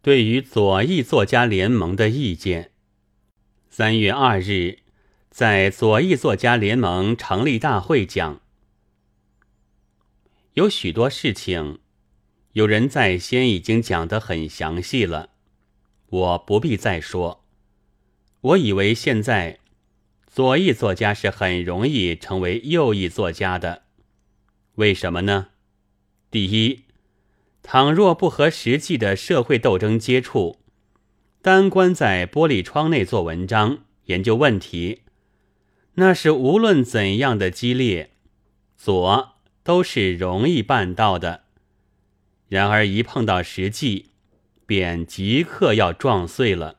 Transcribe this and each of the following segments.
对于左翼作家联盟的意见。三月二日，在左翼作家联盟成立大会讲，有许多事情，有人在先已经讲得很详细了，我不必再说。我以为现在左翼作家是很容易成为右翼作家的，为什么呢？第一。倘若不和实际的社会斗争接触，单关在玻璃窗内做文章、研究问题，那是无论怎样的激烈，左都是容易办到的。然而一碰到实际，便即刻要撞碎了。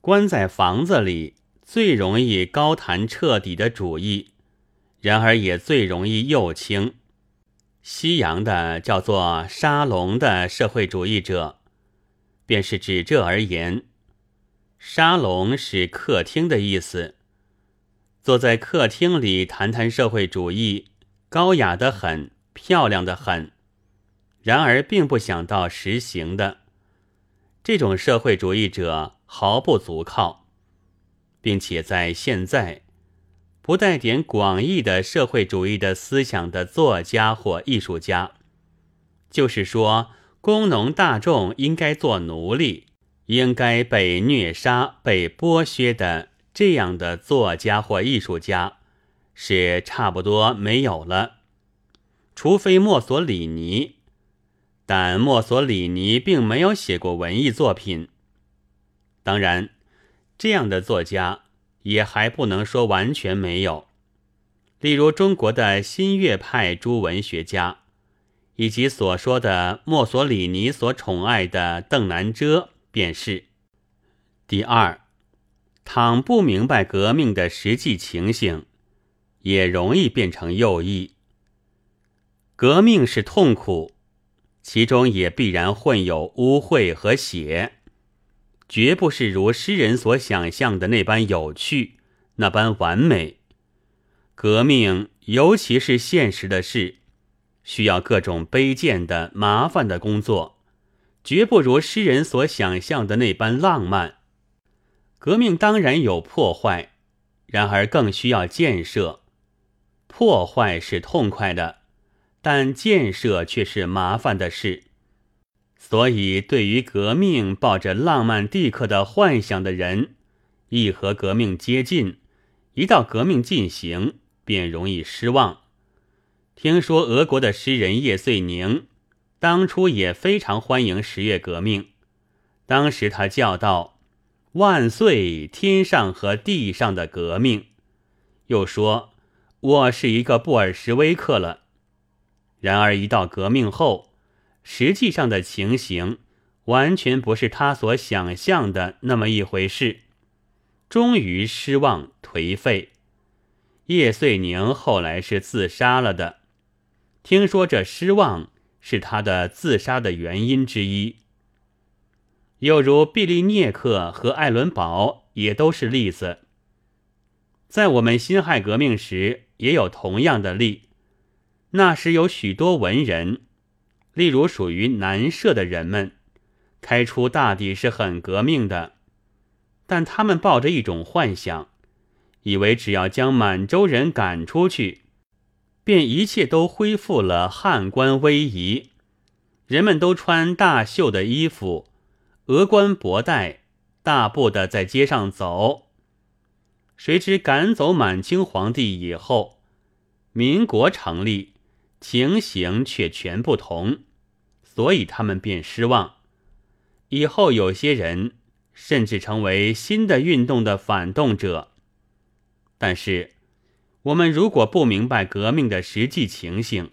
关在房子里最容易高谈彻底的主义，然而也最容易右倾。西洋的叫做沙龙的社会主义者，便是指这而言。沙龙是客厅的意思，坐在客厅里谈谈社会主义，高雅的很，漂亮的很。然而并不想到实行的，这种社会主义者毫不足靠，并且在现在。不带点广义的社会主义的思想的作家或艺术家，就是说，工农大众应该做奴隶，应该被虐杀、被剥削的这样的作家或艺术家，是差不多没有了。除非墨索里尼，但墨索里尼并没有写过文艺作品。当然，这样的作家。也还不能说完全没有，例如中国的新月派诸文学家，以及所说的墨索里尼所宠爱的邓南遮，便是。第二，倘不明白革命的实际情形，也容易变成右翼。革命是痛苦，其中也必然混有污秽和血。绝不是如诗人所想象的那般有趣，那般完美。革命，尤其是现实的事，需要各种卑贱的、麻烦的工作，绝不如诗人所想象的那般浪漫。革命当然有破坏，然而更需要建设。破坏是痛快的，但建设却是麻烦的事。所以，对于革命抱着浪漫地克的幻想的人，一和革命接近，一到革命进行，便容易失望。听说俄国的诗人叶遂宁，当初也非常欢迎十月革命。当时他叫道：“万岁，天上和地上的革命！”又说：“我是一个布尔什维克了。”然而一到革命后，实际上的情形完全不是他所想象的那么一回事，终于失望颓废。叶遂宁后来是自杀了的，听说这失望是他的自杀的原因之一。又如毕利涅克和艾伦堡也都是例子，在我们辛亥革命时也有同样的例，那时有许多文人。例如，属于南社的人们，开出大抵是很革命的，但他们抱着一种幻想，以为只要将满洲人赶出去，便一切都恢复了汉官威仪，人们都穿大袖的衣服，额冠博带，大步的在街上走。谁知赶走满清皇帝以后，民国成立。情形却全不同，所以他们便失望。以后有些人甚至成为新的运动的反动者。但是，我们如果不明白革命的实际情形，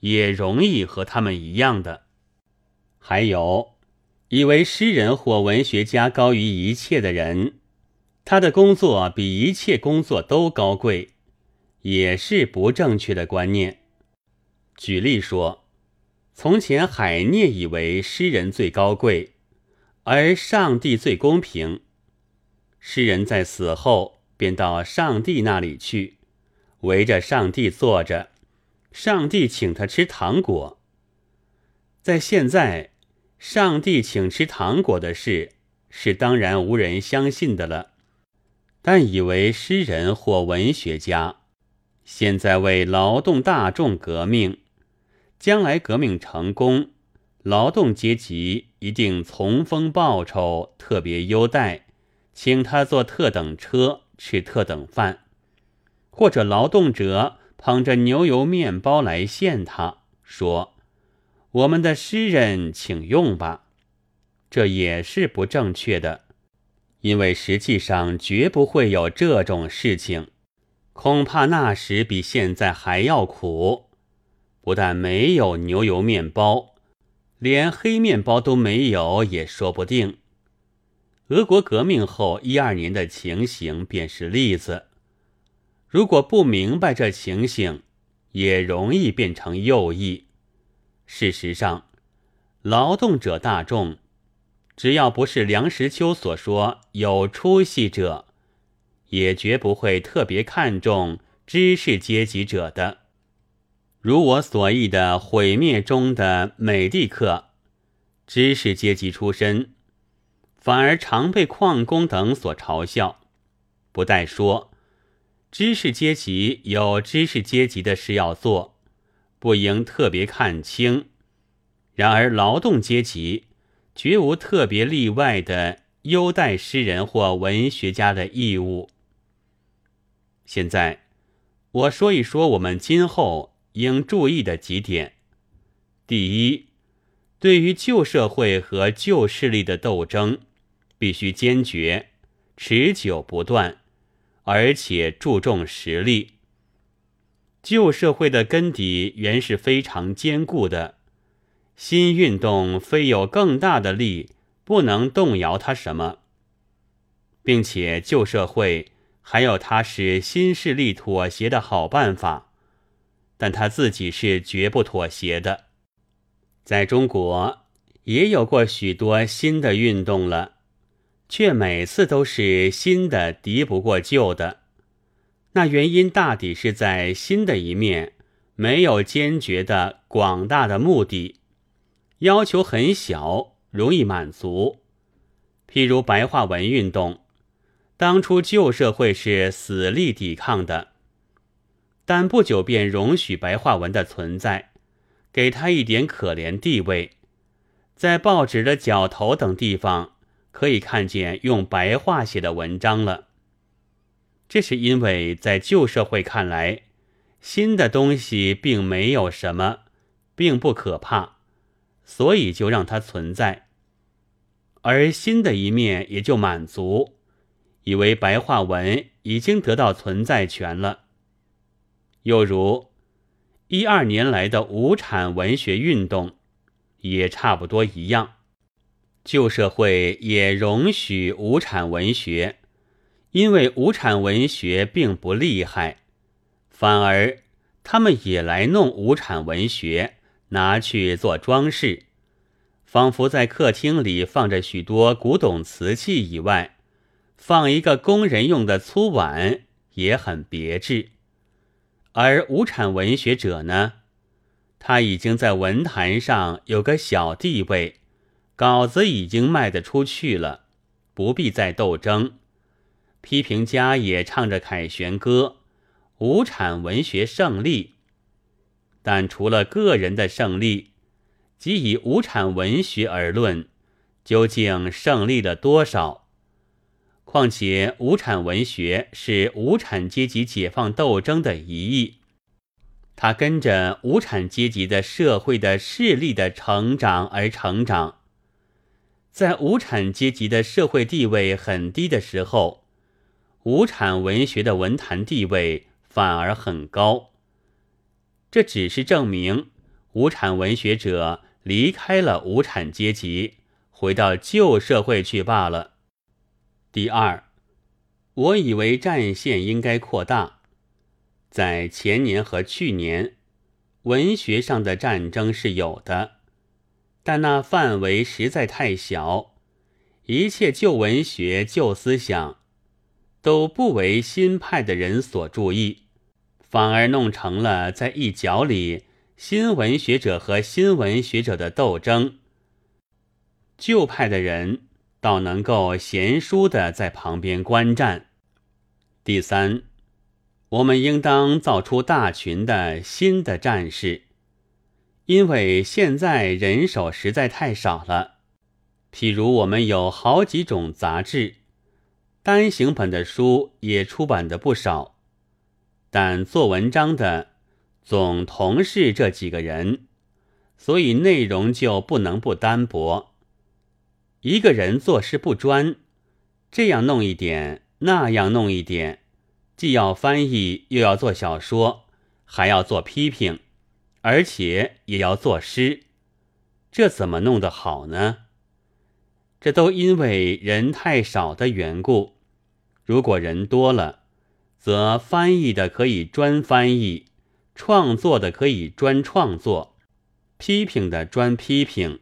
也容易和他们一样的。还有，以为诗人或文学家高于一切的人，他的工作比一切工作都高贵，也是不正确的观念。举例说，从前海涅以为诗人最高贵，而上帝最公平。诗人在死后便到上帝那里去，围着上帝坐着，上帝请他吃糖果。在现在，上帝请吃糖果的事，是当然无人相信的了。但以为诗人或文学家，现在为劳动大众革命，将来革命成功，劳动阶级一定从丰报酬，特别优待，请他坐特等车，吃特等饭，或者劳动者捧着牛油面包来献他，说：“我们的诗人，请用吧。”这也是不正确的。因为实际上绝不会有这种事情，恐怕那时比现在还要苦。不但没有牛油面包，连黑面包都没有也说不定。俄国革命后一二年的情形便是例子。如果不明白这情形，也容易变成右翼。事实上，劳动者大众。只要不是梁实秋所说有出息者，也绝不会特别看重知识阶级者的。如我所译的毁灭中的美蒂克，知识阶级出身，反而常被矿工等所嘲笑。不待说，知识阶级有知识阶级的事要做，不应特别看清。然而劳动阶级。绝无特别例外的优待诗人或文学家的义务。现在，我说一说我们今后应注意的几点：第一，对于旧社会和旧势力的斗争，必须坚决、持久不断，而且注重实力。旧社会的根底原是非常坚固的。新运动非有更大的力，不能动摇它什么，并且旧社会还有它使新势力妥协的好办法，但他自己是绝不妥协的。在中国也有过许多新的运动了，却每次都是新的敌不过旧的。那原因大抵是在新的一面没有坚决的广大的目的。要求很小，容易满足。譬如白话文运动，当初旧社会是死力抵抗的，但不久便容许白话文的存在，给他一点可怜地位，在报纸的角头等地方可以看见用白话写的文章了。这是因为在旧社会看来，新的东西并没有什么，并不可怕。所以就让它存在，而新的一面也就满足，以为白话文已经得到存在权了。又如一二年来的无产文学运动，也差不多一样。旧社会也容许无产文学，因为无产文学并不厉害，反而他们也来弄无产文学。拿去做装饰，仿佛在客厅里放着许多古董瓷器以外，放一个工人用的粗碗也很别致。而无产文学者呢，他已经在文坛上有个小地位，稿子已经卖得出去了，不必再斗争。批评家也唱着凯旋歌，无产文学胜利。但除了个人的胜利，即以无产文学而论，究竟胜利了多少？况且无产文学是无产阶级解放斗争的一翼，它跟着无产阶级的社会的势力的成长而成长。在无产阶级的社会地位很低的时候，无产文学的文坛地位反而很高。这只是证明无产文学者离开了无产阶级，回到旧社会去罢了。第二，我以为战线应该扩大，在前年和去年，文学上的战争是有的，但那范围实在太小，一切旧文学、旧思想都不为新派的人所注意。反而弄成了在一角里新文学者和新文学者的斗争。旧派的人倒能够贤淑的在旁边观战。第三，我们应当造出大群的新的战士，因为现在人手实在太少了。譬如我们有好几种杂志，单行本的书也出版的不少，但做文章的总同是这几个人。所以内容就不能不单薄。一个人做事不专，这样弄一点，那样弄一点，既要翻译，又要做小说，还要做批评，而且也要作诗，这怎么弄得好呢？这都因为人太少的缘故。如果人多了，则翻译的可以专翻译，创作的可以专创作。批评的专批评，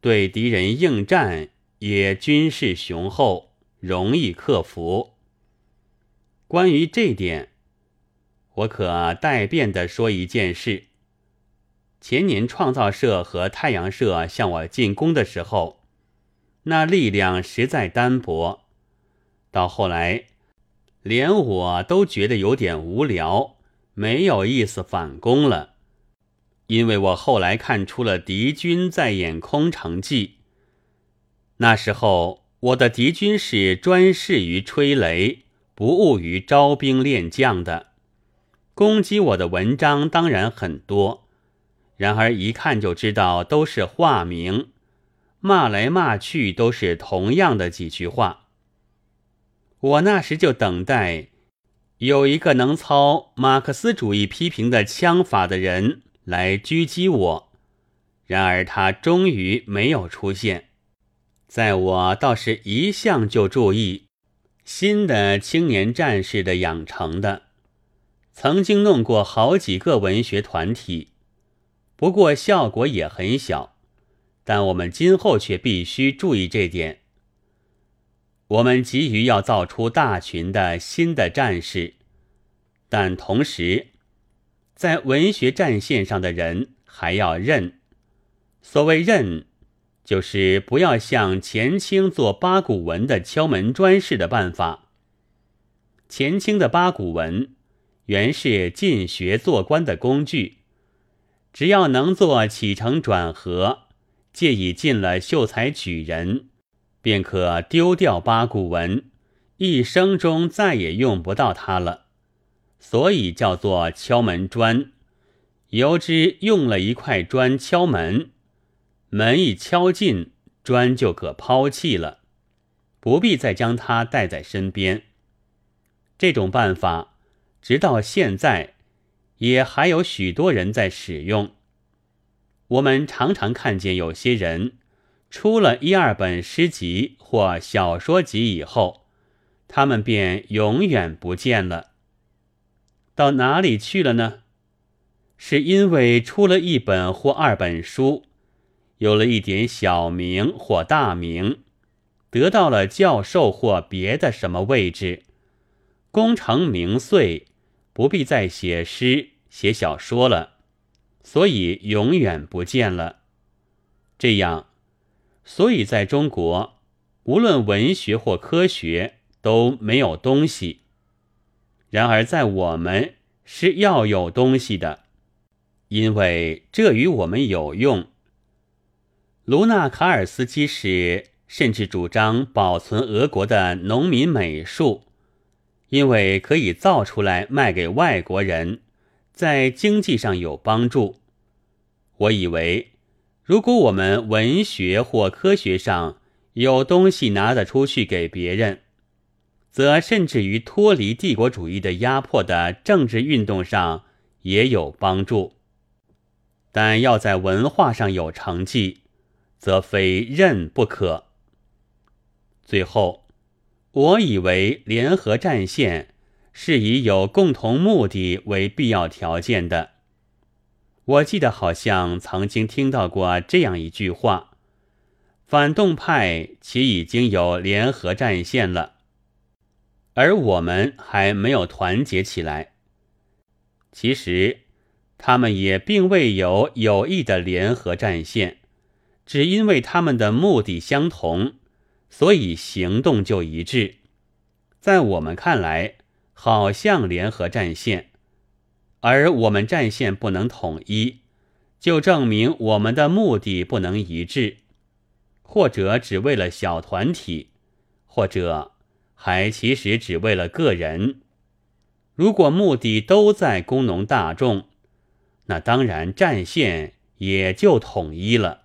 对敌人应战也军事雄厚，容易克服。关于这点，我可代变的说一件事：前年创造社和太阳社向我进攻的时候，那力量实在单薄，到后来连我都觉得有点无聊，没有意思反攻了。因为我后来看出了敌军在演空城计。那时候我的敌军是专事于吹雷，不务于招兵练将的。攻击我的文章当然很多，然而一看就知道都是化名，骂来骂去都是同样的几句话。我那时就等待有一个能操马克思主义批评的枪法的人。来狙击我，然而他终于没有出现。在我倒是一向就注意新的青年战士的养成的，曾经弄过好几个文学团体，不过效果也很小。但我们今后却必须注意这点。我们急于要造出大群的新的战士，但同时。在文学战线上的人还要认，所谓认，就是不要像钱清做八股文的敲门砖式的办法。钱清的八股文原是进学做官的工具，只要能做起承转合，借以进了秀才举人，便可丢掉八股文，一生中再也用不到它了。所以叫做敲门砖，由之用了一块砖敲门，门一敲进，砖就可抛弃了，不必再将它带在身边。这种办法直到现在也还有许多人在使用。我们常常看见有些人出了一二本诗集或小说集以后，他们便永远不见了。到哪里去了呢？是因为出了一本或二本书，有了一点小名或大名，得到了教授或别的什么位置，功成名遂，不必再写诗写小说了，所以永远不见了。这样，所以在中国，无论文学或科学都没有东西。然而，在我们是要有东西的，因为这与我们有用。卢纳卡尔斯基时甚至主张保存俄国的农民美术，因为可以造出来卖给外国人，在经济上有帮助。我以为，如果我们文学或科学上有东西拿得出去给别人。则甚至于脱离帝国主义的压迫的政治运动上也有帮助，但要在文化上有成绩，则非任不可。最后，我以为联合战线是以有共同目的为必要条件的。我记得好像曾经听到过这样一句话：反动派其已经有联合战线了。而我们还没有团结起来。其实，他们也并未有有意的联合战线，只因为他们的目的相同，所以行动就一致。在我们看来，好像联合战线，而我们战线不能统一，就证明我们的目的不能一致，或者只为了小团体，或者还其实只为了个人。如果目的都在工农大众，那当然战线也就统一了。